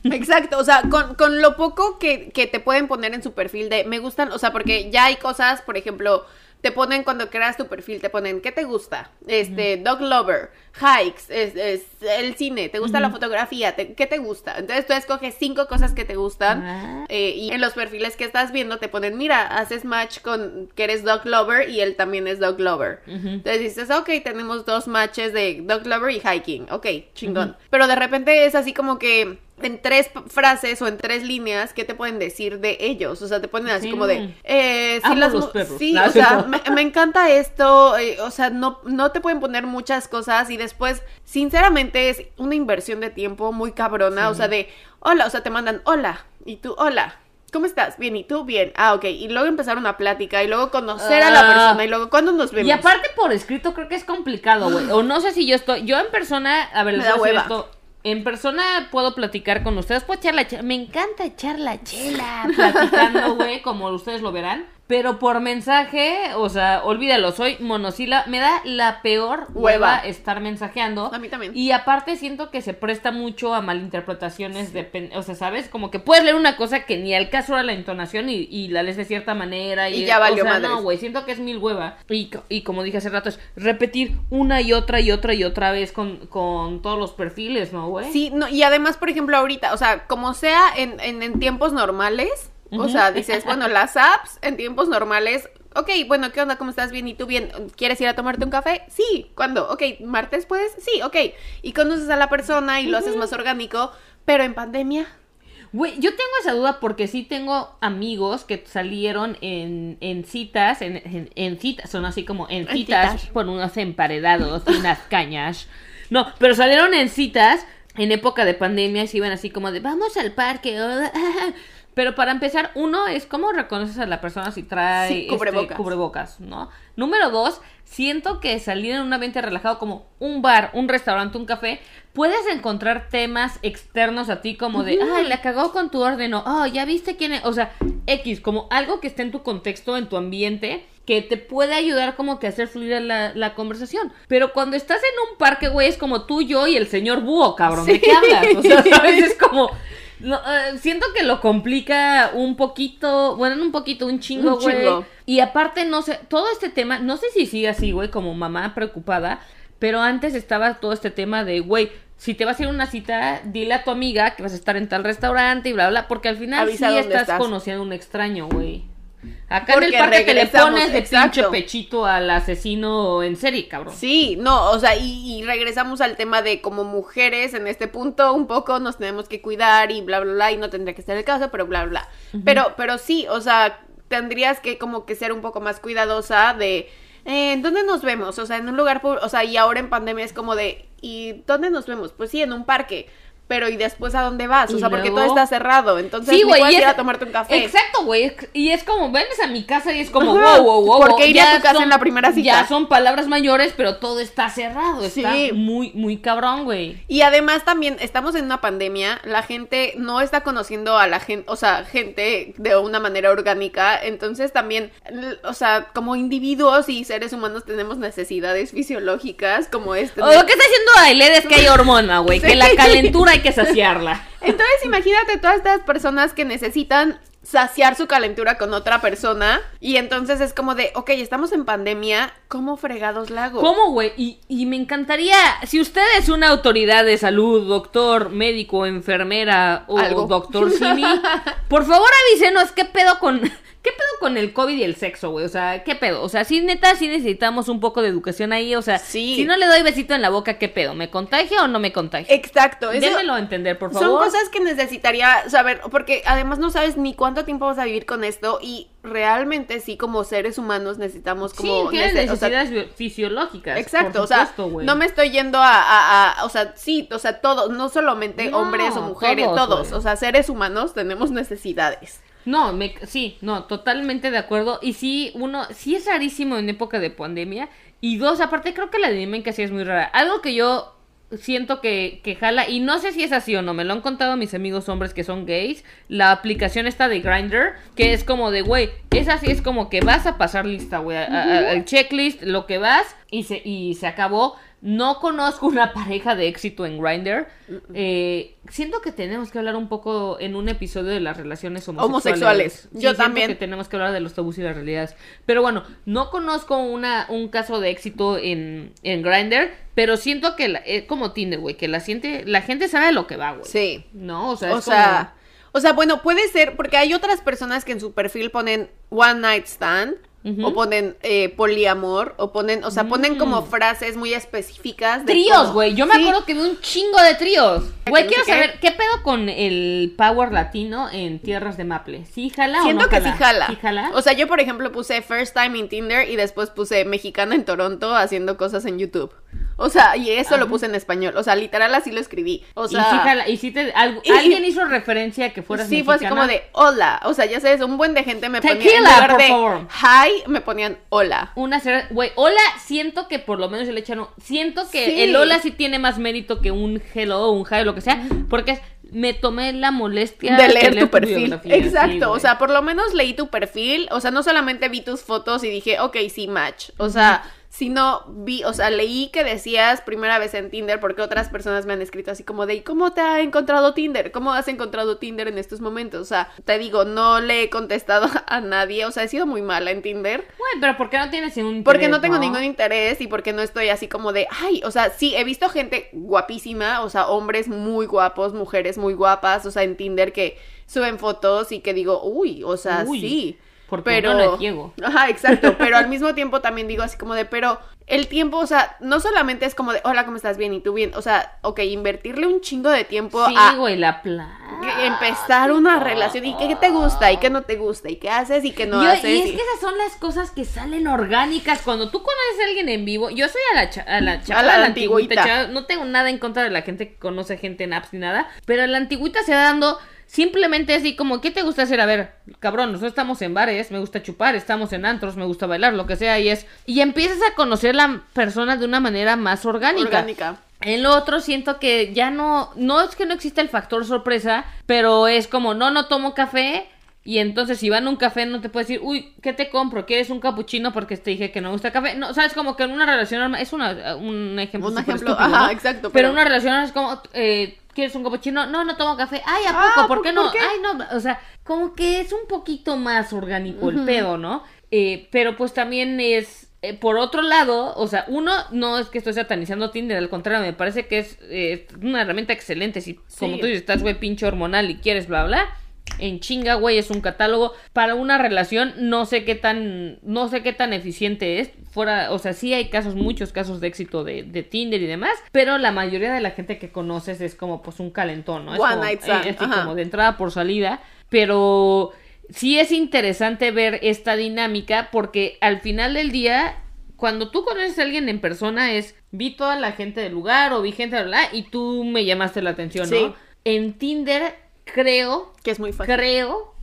Exacto, o sea, con, con lo poco que, que te pueden poner en su perfil de me gustan, o sea, porque ya hay cosas, por ejemplo, te ponen cuando creas tu perfil, te ponen ¿qué te gusta? Este, dog lover, hikes, es, es el cine, ¿te gusta la fotografía? ¿Te- ¿Qué te gusta? Entonces tú escoges cinco cosas que te gustan Ah. eh, y en los perfiles que estás viendo te ponen, mira, haces match con que eres dog lover y él también es dog lover. Entonces dices, ok, tenemos dos matches de dog lover y hiking. Ok, chingón. Pero de repente es así como que en tres frases o en tres líneas, ¿qué te pueden decir de ellos? O sea, te ponen así Sí. como de, eh, sí, los perros. sí, No, o sea, no. me, me encanta esto, eh, o sea, no, no te pueden poner muchas cosas y después, sinceramente, es una inversión de tiempo muy cabrona, o sea, de, hola, o sea, te mandan, hola, y tú, hola. ¿Cómo estás? Bien, ¿y tú? Bien. Ah, ok. Y luego empezar una plática y luego conocer a la Ah. persona y luego, ¿cuándo nos vemos? Y aparte por escrito creo que es complicado, güey. O no sé si yo estoy, yo en persona, a ver, les voy a decir hueva. esto. En persona puedo platicar con ustedes, puedo echar la chela. Me encanta echar la chela platicando, güey, como ustedes lo verán. Pero por mensaje, o sea, olvídalo, soy monosila. Me da la peor hueva, Hueva. estar mensajeando. A mí también. Y aparte siento que se presta mucho a malinterpretaciones. De, pen- o sea, ¿sabes? Como que puedes leer una cosa que ni al caso era la entonación y, y la lees de cierta manera. Y, Y ya valió o sea, madres. No, güey, siento que es mil hueva. Y, co- y como dije hace rato, es repetir una y otra y otra y otra vez con, con todos los perfiles, ¿no, güey? Sí, no, y además, por ejemplo, ahorita, o sea, como sea en, en, en tiempos normales, o sea, dices, bueno, las apps en tiempos normales, ok, bueno, ¿qué onda? ¿Cómo estás? Bien, ¿y tú bien? ¿Quieres ir a tomarte un café? Sí, ¿cuándo? Ok, ¿martes puedes? Sí, ok. Y conoces a la persona y lo haces más orgánico, pero en pandemia, Güey, yo tengo esa duda porque sí tengo amigos que salieron en, en citas, en, en, en citas, son así como en citas, citas. por unos emparedados y unas cañas. No, pero salieron en citas en época de pandemia y se iban así como de vamos al parque. hola". Pero para empezar, uno es cómo reconoces a la persona si trae Sí, este, cubrebocas. ¿no? Número dos, siento que salir en un ambiente relajado como un bar, un restaurante, un café, puedes encontrar temas externos a ti como de, ay, la cagó con tu orden o, oh, ya viste quién es, o sea, X, como algo que esté en tu contexto, en tu ambiente, que te puede ayudar como que a hacer fluir la, la conversación. Pero cuando estás en un parque, güey, es como tú, yo y el señor búho, cabrón, ¿de qué hablas? O sea, ¿sabes? Es como... no, eh, siento que lo complica un poquito, bueno, no un poquito, un chingo, güey. Y aparte, no sé, todo este tema, no sé si sigue así, güey, como mamá preocupada, pero antes estaba todo este tema de, güey, si te vas a ir a una cita, dile a tu amiga que vas a estar en tal restaurante y bla, bla, porque al final Avisa sí estás, estás. conociendo a un extraño, güey. Acá en Porque el parque te le pones de exacto. pinche pechito al asesino en serie, cabrón. Sí, no, o sea, y, y regresamos al tema de como mujeres en este punto un poco nos tenemos que cuidar y bla, bla, bla, y no tendría que ser el caso, pero bla, bla, bla. Pero, pero sí, o sea, tendrías que como que ser un poco más cuidadosa de, eh, ¿en dónde nos vemos? O sea, en un lugar, o sea, y ahora en pandemia es como de, ¿y dónde nos vemos? Pues sí, en un parque. Pero ¿y después a dónde vas? O sea, porque todo está cerrado. Entonces, Sí, güey, puedes ir es- a tomarte un café. Exacto, güey. Y es como, vendes a mi casa y es como, Ajá, wow, wow, wow. ¿por qué ir a tu casa en la primera cita? Ya son palabras mayores, pero todo está cerrado. Está Sí. muy, muy cabrón, güey. Y además también estamos en una pandemia, la gente no está conociendo a la gente, o sea, gente de una manera orgánica, entonces también, o sea, como individuos y seres humanos tenemos necesidades fisiológicas como este. O lo que está diciendo Ailer es que hay hormona, güey. Que Sí. la calentura hay que saciarla. Entonces imagínate todas estas personas que necesitan saciar su calentura con otra persona y entonces es como de, ok, estamos en pandemia, ¿cómo fregados la hago? ¿Cómo, güey? Y, y me encantaría, si usted es una autoridad de salud, doctor, médico, enfermera o doctor Simi, por favor avísenos qué pedo con... ¿Qué pedo con el COVID y el sexo, güey? O sea, ¿qué pedo? O sea, sí, neta, sí necesitamos un poco de educación ahí. O sea, Sí. si no le doy besito en la boca, ¿qué pedo? ¿Me contagio o no me contagio? Exacto, eso- Démelo a entender, por Son favor. cosas que necesitaría saber, porque además no sabes ni cuánto tiempo vas a vivir con esto y realmente sí como seres humanos necesitamos Sí, como... tienen nece- o sea, necesidades fisiológicas. Exacto, por o sea, supuesto, güey. no me estoy yendo a, a- a- o sea, sí, o sea, todos, no solamente No, hombres o mujeres, todos, o sea, seres humanos tenemos necesidades. No, me, sí, no, totalmente de acuerdo. Y sí, uno, sí es rarísimo en época de pandemia. Y dos, aparte creo que la dinámica sí es muy rara. Algo que yo siento que, que jala, y no sé si es así o no, me lo han contado mis amigos hombres que son gays, la aplicación esta de Grindr, que es como de, güey, es así, es como que vas a pasar lista, güey, al checklist, lo que vas, y se, y se acabó. No conozco una pareja de éxito en Grindr. Eh, siento que tenemos que hablar un poco en un episodio de las relaciones homosexuales. Homosexuales. Sí, Yo siento también. que tenemos que hablar de los tabús y las realidades. Pero bueno, no conozco una, un caso de éxito en, en Grindr, pero siento que la- es como Tinder, güey, que la, siente, la gente sabe a lo que va, güey. Sí. No, o sea, O es sea, o sea, bueno, puede ser, porque hay otras personas que en su perfil ponen one night stand, O ponen eh, poliamor, o ponen, o sea, ponen Mm. como frases muy específicas de Tríos, güey. Yo me Sí. acuerdo que vi un chingo de tríos. Güey, no quiero sé saber, ¿qué pedo con el power latino en tierras de Maple? ¿Sí jala Siento o no que sí jala. ¿Sí jala? O sea, yo por ejemplo puse first time in Tinder y después puse mexicana en Toronto haciendo cosas en YouTube. O sea, y eso lo puse en español. O sea, literal así lo escribí. O sea, y sí jala, y sí te, y- alguien hizo referencia a que fueras sí, fue así mexicana? como de hola. O sea, ya sabes, un buen de gente me ponía en Tequila, lugar por de favor. hi, me ponían hola. Una ser- güey, hola, siento que por lo menos el echano, siento que Sí. el hola sí tiene más mérito que un hello o un hi o lo que sea, porque es me tomé la molestia de leer tu perfil. Sí, Exacto, o sea, por lo menos leí tu perfil, o sea, no solamente vi tus fotos y dije, ok, sí, match, o sea, sino vi, o sea, leí que decías primera vez en Tinder porque otras personas me han escrito así como de, "¿Y ¿cómo te ha encontrado Tinder? ¿Cómo has encontrado Tinder en estos momentos? O sea, te digo, no le he contestado a nadie, o sea, he sido muy mala en Tinder. Güey, pero ¿por qué no tienes ningún Porque interés, no tengo ningún interés y porque no estoy así como de, ay, o sea, sí, he visto gente guapísima, o sea, hombres muy guapos, mujeres muy guapas, o sea, en Tinder que suben fotos y que digo, uy, o sea, Uy, sí. Porque pero no es ciego. Ajá, exacto, pero al mismo tiempo también digo así como de, pero el tiempo, o sea, no solamente es como de, hola, ¿cómo estás? Bien, ¿y tú bien? O sea, ok, invertirle un chingo de tiempo Sí, a güey, la plata. empezar una relación y qué te gusta y qué no te gusta y qué haces y qué no Yo- haces. y es y- que esas son las cosas que salen orgánicas cuando tú conoces a alguien en vivo. Yo soy a la, cha- a la chava, A la a la antigüita. antigüita. chava, no tengo nada en contra de la gente que conoce gente en apps ni nada, pero a la antigüita se va dando simplemente así como, ¿qué te gusta hacer? A ver, cabrón, nosotros estamos en bares, me gusta chupar, estamos en antros, me gusta bailar, lo que sea, y es... Y empiezas a conocer la persona de una manera más orgánica. orgánica. En lo otro siento que ya no, no es que no exista el factor sorpresa, pero es como, no, no tomo café. Y entonces si van a un café no te puedes decir, uy, ¿qué te compro? ¿Quieres un capuchino porque te dije que no me gusta el café? No, sabes, como que en una relación normal- es una, un ejemplo Un ejemplo, estúpido, ajá, ¿no? exacto, Pero pero- en una relación es como, eh, ¿quieres un capuchino? No, no tomo café. Ay, ¿a Ah, poco? ¿Por ¿por- qué no? por qué? Ay, no, o sea, como que es un poquito más orgánico el pedo, ¿no? Eh, pero pues también es, eh, por otro lado, o sea, uno, no es que estoy satanizando Tinder, al contrario, me parece que es eh, una herramienta excelente. Si, como tú dices, estás, güey, pinche hormonal y quieres bla, bla. En chinga, güey, es un catálogo para una relación. No sé qué tan, no sé qué tan eficiente es. Fuera, o sea, sí hay casos, muchos casos de éxito de, de Tinder y demás. Pero la mayoría de la gente que conoces es como, pues, un calentón, ¿no? Es One como, night stand, eh, ajá. como de entrada por salida. Pero sí es interesante ver esta dinámica porque al final del día, cuando tú conoces a alguien en persona es, vi toda la gente del lugar o vi gente, bla, bla, y tú me llamaste la atención, ¿no? Sí. En Tinder creo, que es muy fácil. creo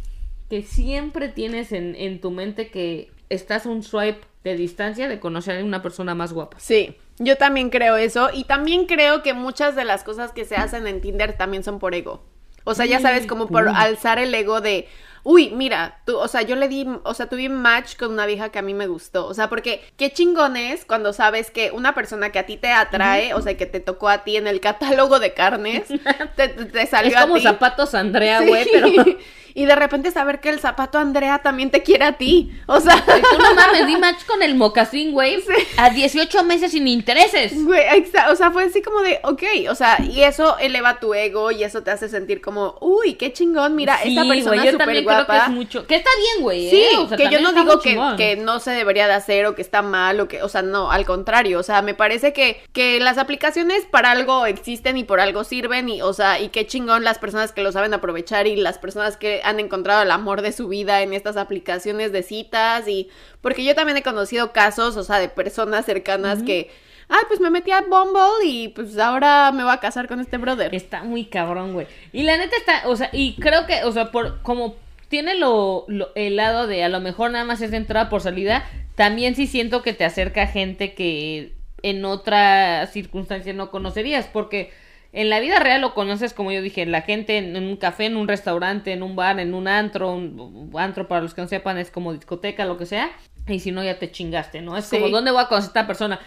que siempre tienes en, en tu mente que estás a un swipe de distancia de conocer a una persona más guapa. Sí, yo también creo eso y también creo que muchas de las cosas que se hacen en Tinder también son por ego. O sea, ya sabes, como por alzar el ego de, uy, mira, tú, o sea, yo le di, o sea, tuve un match con una vieja que a mí me gustó. O sea, porque qué chingón es cuando sabes que una persona que a ti te atrae, o sea, que te tocó a ti en el catálogo de carnes, te, te- te salió Es como a ti. zapatos Andrea, Sí. güey, pero... Y de repente saber que el zapato Andrea también te quiere a ti. O sea, Y tú no mames, di match con el mocasín, güey, a 18 meses sin intereses. Güey, o sea, fue así como de, ok, o sea, y eso eleva tu ego y eso te hace sentir como, uy, qué chingón, mira, Sí, esta persona güey, yo súper también creo que guapa. es mucho... Que está bien, güey, Sí, ¿eh? O sea, que yo no digo que, que no se debería de hacer o que está mal o que, o sea, no, al contrario, o sea, me parece que, que las aplicaciones para algo existen y por algo sirven y, o sea, y qué chingón las personas que lo saben aprovechar y las personas que han encontrado el amor de su vida en estas aplicaciones de citas y, porque yo también he conocido casos, o sea, de personas cercanas que, ay, pues me metí a Bumble y pues ahora me voy a casar con este brother. Está muy cabrón, güey. Y la neta está, o sea, y creo que, o sea, por como tiene lo, lo- el lado de a lo mejor nada más es de entrada por salida, también sí siento que te acerca gente que en otra circunstancia no conocerías, porque en la vida real lo conoces, como yo dije, la gente en, un café, en un restaurante, en un bar, en un antro, un, antro para los que no sepan es como discoteca, lo que sea, y si no ya te chingaste, ¿no? Es Sí. como, ¿dónde voy a conocer a esta persona?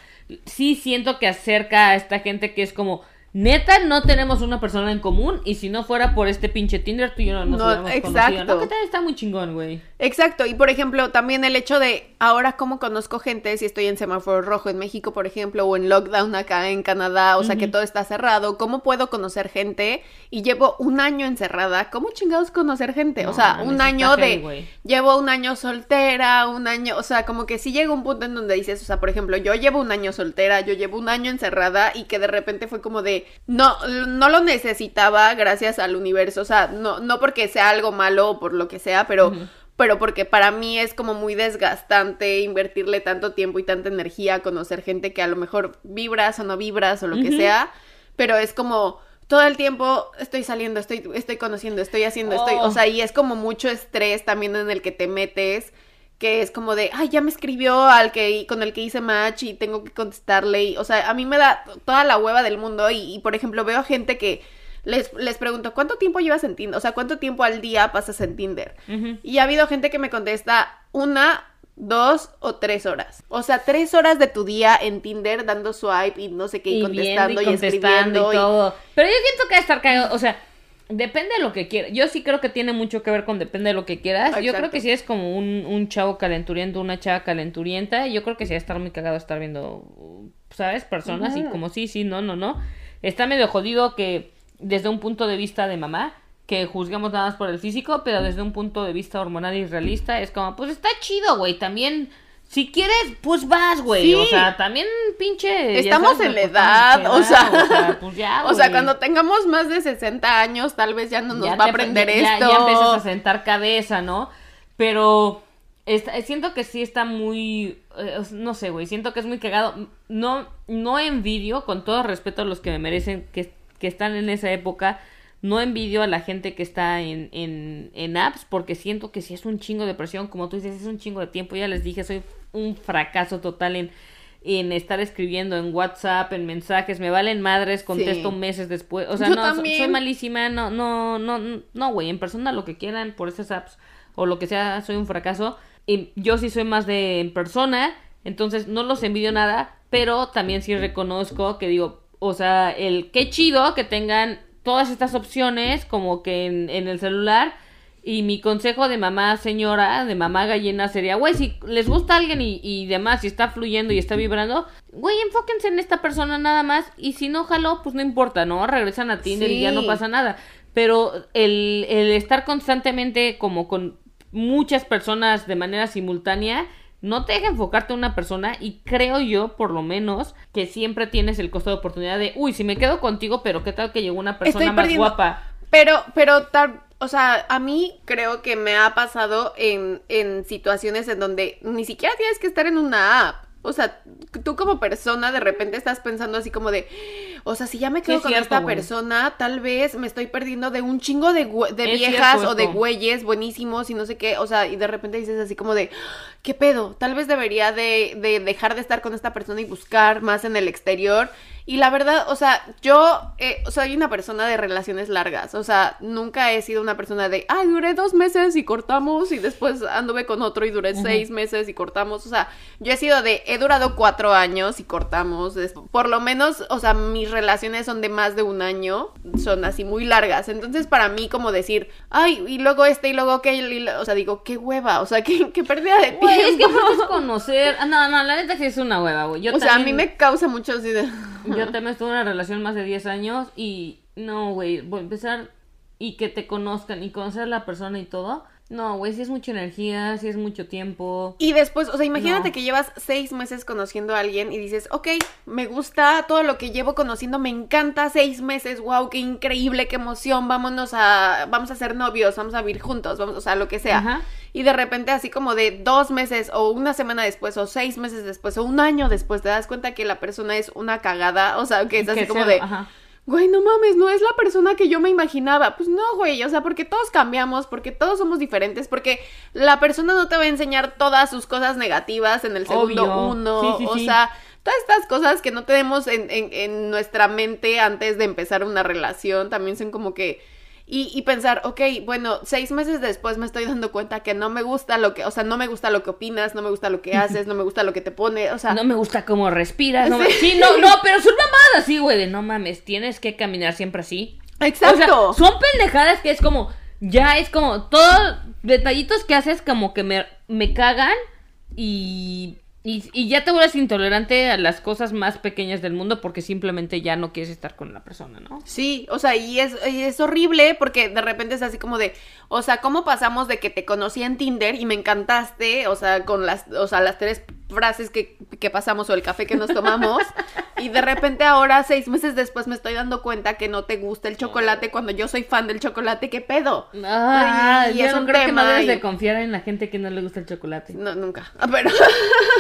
Sí siento que acerca a esta gente que es como, neta, no tenemos una persona en común, y si no fuera por este pinche Tinder, tú y yo no nos No, hubiéramos conocido. exacto. No, que tal está muy chingón, güey. Exacto, y por ejemplo, también el hecho de ahora cómo conozco gente si estoy en semáforo rojo en México, por ejemplo, o en lockdown acá en Canadá, o sea que todo está cerrado, ¿cómo puedo conocer gente? Y llevo un año encerrada, ¿cómo chingados conocer gente? o sea, un año de llevo un año soltera, un año, o sea, como que sí llega un punto en donde dices, o sea, por ejemplo, yo llevo un año soltera, yo llevo un año encerrada y que de repente fue como de, no, no lo necesitaba gracias al universo, o sea, no, no porque sea algo malo o por lo que sea, pero, pero porque para mí es como muy desgastante invertirle tanto tiempo y tanta energía a conocer gente que a lo mejor vibras o no vibras o lo que sea, pero es como todo el tiempo estoy saliendo, estoy, estoy conociendo, estoy haciendo, estoy, Oh. o sea, y es como mucho estrés también en el que te metes, que es como de, ay, ya me escribió al que con el que hice match y tengo que contestarle, y, o sea, a mí me da toda la hueva del mundo y, y, por ejemplo, veo gente que les, les pregunto, ¿cuánto tiempo llevas en Tinder? O sea, ¿cuánto tiempo al día pasas en Tinder? Y ha habido gente que me contesta una, dos o tres horas. O sea, tres horas de tu día en Tinder dando swipe y no sé qué, y, contestando y, contestando escribiendo. y todo. Pero yo siento que estar cagado, o sea, depende de lo que quieras. Yo sí creo que tiene mucho que ver con depende de lo que quieras. Yo creo que si eres como un, un chavo calenturiento, una chava calenturienta, yo creo que sí va a estar muy cagado estar viendo, ¿sabes? Personas y como sí, sí, no, no, no. Está medio jodido que desde un punto de vista de mamá, que juzguemos nada más por el físico, pero desde un punto de vista hormonal y realista, es como, pues está chido, güey, también... Si quieres, pues vas, güey. Sí. O sea, también pinche. Estamos sabes, en la edad, o sea, o sea, pues ya, O sea, cuando tengamos más de 60 años, tal vez ya no nos Ya va a aprender ya- esto. Ya empiezas a sentar cabeza, ¿no? Pero está- siento que sí está muy, eh, no sé, güey, siento que es muy cagado. No, no envidio, con todo respeto a los que me merecen, que, que están en esa época, no envidio a la gente que está en, en, en apps, porque siento que sí es un chingo de presión, como tú dices, es un chingo de tiempo. Ya les dije, soy un fracaso total en en estar escribiendo en WhatsApp, en mensajes, me valen madres, contesto Sí. meses después. O sea, Yo no, también. soy malísima, no, no, no, no, güey, en persona lo que quieran por esas apps o lo que sea, soy un fracaso. Y yo sí soy más de en persona, entonces no los envidio nada, pero también sí reconozco que digo, o sea, el qué chido que tengan todas estas opciones como que en, en el celular. Y mi consejo de mamá señora, de mamá gallina sería, güey, si les gusta a alguien y, y demás, y está fluyendo y está vibrando, güey, enfóquense en esta persona nada más. Y si no jaló, pues no importa, ¿no? Regresan a Tinder y ya no pasa nada. Pero el, el estar constantemente como con muchas personas de manera simultánea, no te deja enfocarte en una persona y creo yo, por lo menos, que siempre tienes el costo de oportunidad de, uy, si me quedo contigo, pero qué tal que llegó una persona Estoy más perdiendo- guapa. Pero, pero tal, o sea, a mí creo que me ha pasado en, en situaciones en donde ni siquiera tienes que estar en una app. O sea, tú como persona de repente estás pensando así como de, o sea, si ya me quedo es con cierto, esta güey. persona, tal vez me estoy perdiendo de un chingo de, de Es viejas cierto o de güeyes buenísimos y no sé qué. O sea, y de repente dices así como de, ¿qué pedo? Tal vez debería de, de dejar de estar con esta persona y buscar más en el exterior. Y la verdad, o sea, yo eh, soy una persona de relaciones largas. O sea, nunca he sido una persona de, ay, duré dos meses y cortamos y después anduve con otro y duré seis meses y cortamos. O sea, yo he sido de, he durado cuatro años y cortamos. Es- por lo menos, o sea, mis relaciones son de más de un año. Son así muy largas. Entonces, para mí, como decir, ay, y luego este y luego aquel. o sea, digo, qué hueva. O sea, qué, qué pérdida de tiempo. Güey, es que conocer. Ah, No, no, la neta sí es una hueva, güey. O sea, a mí me causa mucho así de... Yo también estuve en una relación más de 10 años y no, güey, voy a empezar y que te conozcan y conocer a la persona y todo. No, güey, sí es mucha energía, sí es mucho tiempo. Y después, o sea, imagínate No. que llevas seis meses conociendo a alguien y dices, ok, me gusta todo lo que llevo conociendo, me encanta seis meses, wow, qué increíble, qué emoción, vámonos a, vamos a ser novios, vamos a vivir juntos, vamos, o sea, lo que sea. Ajá. Y de repente, así como de dos meses o una semana después o seis meses después o un año después, te das cuenta que la persona es una cagada, o sea, que es así Que como sea- de... ajá. Güey, no mames, no es la persona que yo me imaginaba. Pues no, güey, o sea, porque todos cambiamos, porque todos somos diferentes, porque la persona no te va a enseñar todas sus cosas negativas en el segundo Obvio. uno. Sí, sí, o sí. sea, todas estas cosas que no tenemos en, en, en nuestra mente antes de empezar una relación también son como que. Y, y pensar, ok, bueno, seis meses después me estoy dando cuenta que no me gusta lo que, o sea, no me gusta lo que opinas, no me gusta lo que haces, no me gusta lo que te pone, o sea, No me gusta cómo respiras. No Sí. me- Sí, no, no, pero son mamadas, sí, güey, de no mames, tienes que caminar siempre así. exacto. O sea, son pendejadas que es como, ya es como, todos detallitos que haces como que me, me cagan y, y, y ya te vuelves intolerante a las cosas más pequeñas del mundo porque simplemente ya no quieres estar con la persona, ¿no? Sí, o sea, y es, y es horrible porque de repente es así como de, o sea, ¿cómo pasamos de que te conocí en Tinder y me encantaste, o sea, con las, o sea, las tres frases que, que pasamos o el café que nos tomamos, y de repente ahora, seis meses después, me estoy dando cuenta que no te gusta el chocolate cuando yo soy fan del chocolate, ¿qué pedo? Ah, Y yo es no un creo que no debes y- de confiar en la gente que no le gusta el chocolate. No, nunca, pero...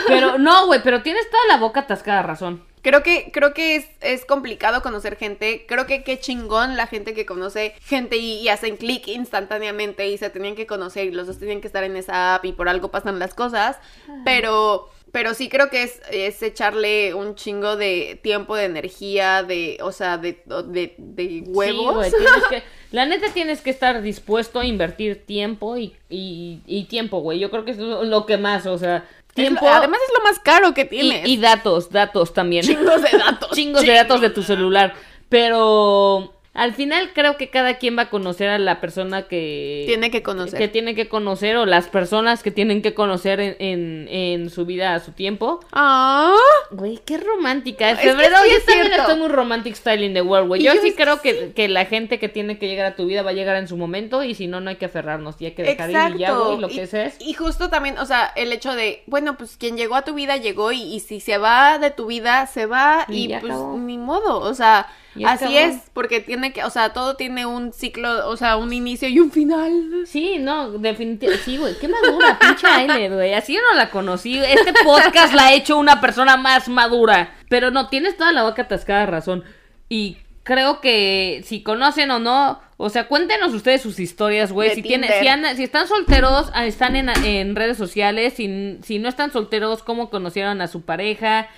Pero no, güey, pero tienes toda la boca atascada, razón. Creo que, creo que es, es complicado conocer gente. Creo que qué chingón la gente que conoce gente y, y hacen clic instantáneamente y se tenían que conocer y los dos tenían que estar en esa app y por algo pasan las cosas. Pero Pero sí creo que es, es echarle un chingo de tiempo, de energía, de, o sea, de, de, de Sí, huevos. güey, tienes que- la neta tienes que estar dispuesto a invertir tiempo y, y, y tiempo, güey. Yo creo que es lo, lo que más, o sea, Es lo- tiempo además es lo más caro que tienes. y datos, datos también. chingos de datos. chingos de datos de tu celular. Pero al final creo que cada quien va a conocer a la persona que Tiene que conocer. que tiene que conocer o las personas que tienen que conocer en, en, en su vida a su tiempo. Ah. Güey, qué romántica. En Es que febrero sí yo es también cierto. estoy muy romantic style in the world, güey. Yo, yo sí creo que, que la gente que tiene que llegar a tu vida va a llegar en su momento y si no, no hay que aferrarnos y hay que dejar ir y ya, güey, lo y, que es es. y justo también, o sea, el hecho de, bueno, pues quien llegó a tu vida llegó y, y si se va de tu vida, se va Y pues acabó. ni modo, o sea, Así es, porque tiene que, o sea, todo tiene un ciclo, o sea, un inicio y un final. Sí, no, definitivamente. Sí, güey, qué madura, pinche Ailer, güey. Así yo no la conocí. Este podcast la ha hecho una persona más madura. Pero no, tienes toda la boca atascada razón. Y creo que si conocen o no, o sea, cuéntenos ustedes sus historias, güey. Si, tienen, si, han- si están solteros, ah, están en, en redes sociales. Si, si no están solteros, cómo conocieron a su pareja.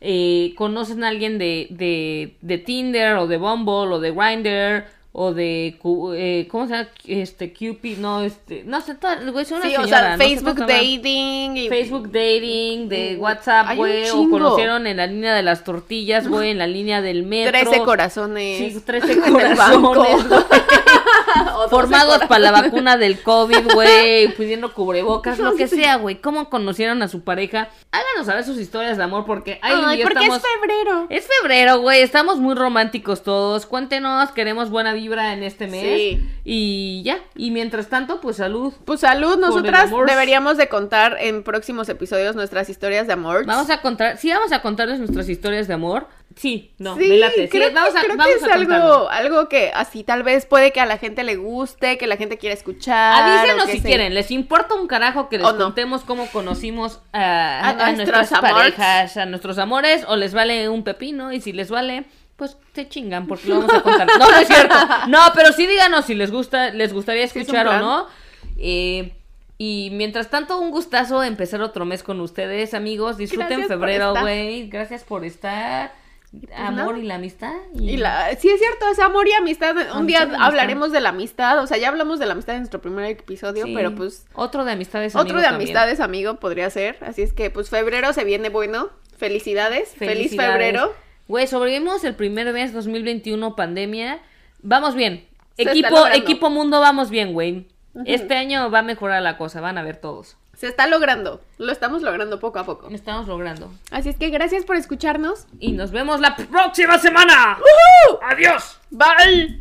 Eh, conocen a alguien de, de, de Tinder o de Bumble o de Grindr o de eh, ¿cómo se llama? este Cupid no este no sé todo güey es una Sí, o señora, sea, no sé Facebook se llama. dating y Facebook dating, de WhatsApp, güey, o conocieron en la línea de las tortillas, güey, en la línea del metro. 13 corazones. Sí, 13 en el banco. corazones, güey. O 12 Formados para la vacuna del COVID, güey, pidiendo cubrebocas, lo que sea, güey. ¿Cómo conocieron a su pareja? Háganos saber sus historias de amor porque ay, Ay, porque estamos... es febrero. Es febrero, güey, estamos muy románticos todos. Cuéntenos, queremos buena vibra en este mes. Sí. Y ya, y mientras tanto, pues salud. Pues salud, nosotras deberíamos de contar en próximos episodios nuestras historias de amor. Vamos a contar, sí vamos a contarles nuestras historias de amor. Sí, no, sí, me late. Sí, creo, que- vamos a, creo que vamos es a algo, algo que así tal vez puede que a la gente le guste, que la gente quiera escuchar. Avísenos si quieren, les importa un carajo que les no. contemos cómo conocimos a, A a nuestros nuestras amores. parejas, a nuestros amores, o les vale un pepino, y si les vale, pues te chingan, porque lo vamos a contar. No, no es cierto. No, pero sí díganos si les gusta, les gustaría Sí, es un escuchar o no. Eh, y mientras tanto, un gustazo empezar otro mes con ustedes, amigos. Disfruten Gracias febrero, güey. Gracias por estar. Amor nada. y la amistad. Y la, sí, es cierto, es amor y amistad. Un día amistad. hablaremos de la amistad. O sea, ya hablamos de la amistad en nuestro primer episodio, Sí. pero pues Otro de amistades. otro amigo de también. amistades, amigo, podría ser. Así es que, pues, febrero se viene bueno. Felicidades. Feliz febrero. Güey, sobrevivimos el primer mes 2021 pandemia. Vamos bien. Se Equipo, equipo mundo, vamos bien, güey. Este año va a mejorar la cosa, van a ver todos. Se está logrando. Lo estamos logrando poco a poco. Lo estamos logrando. Así es que gracias por escucharnos. Y nos vemos la próxima semana. ¡Adiós. Bye.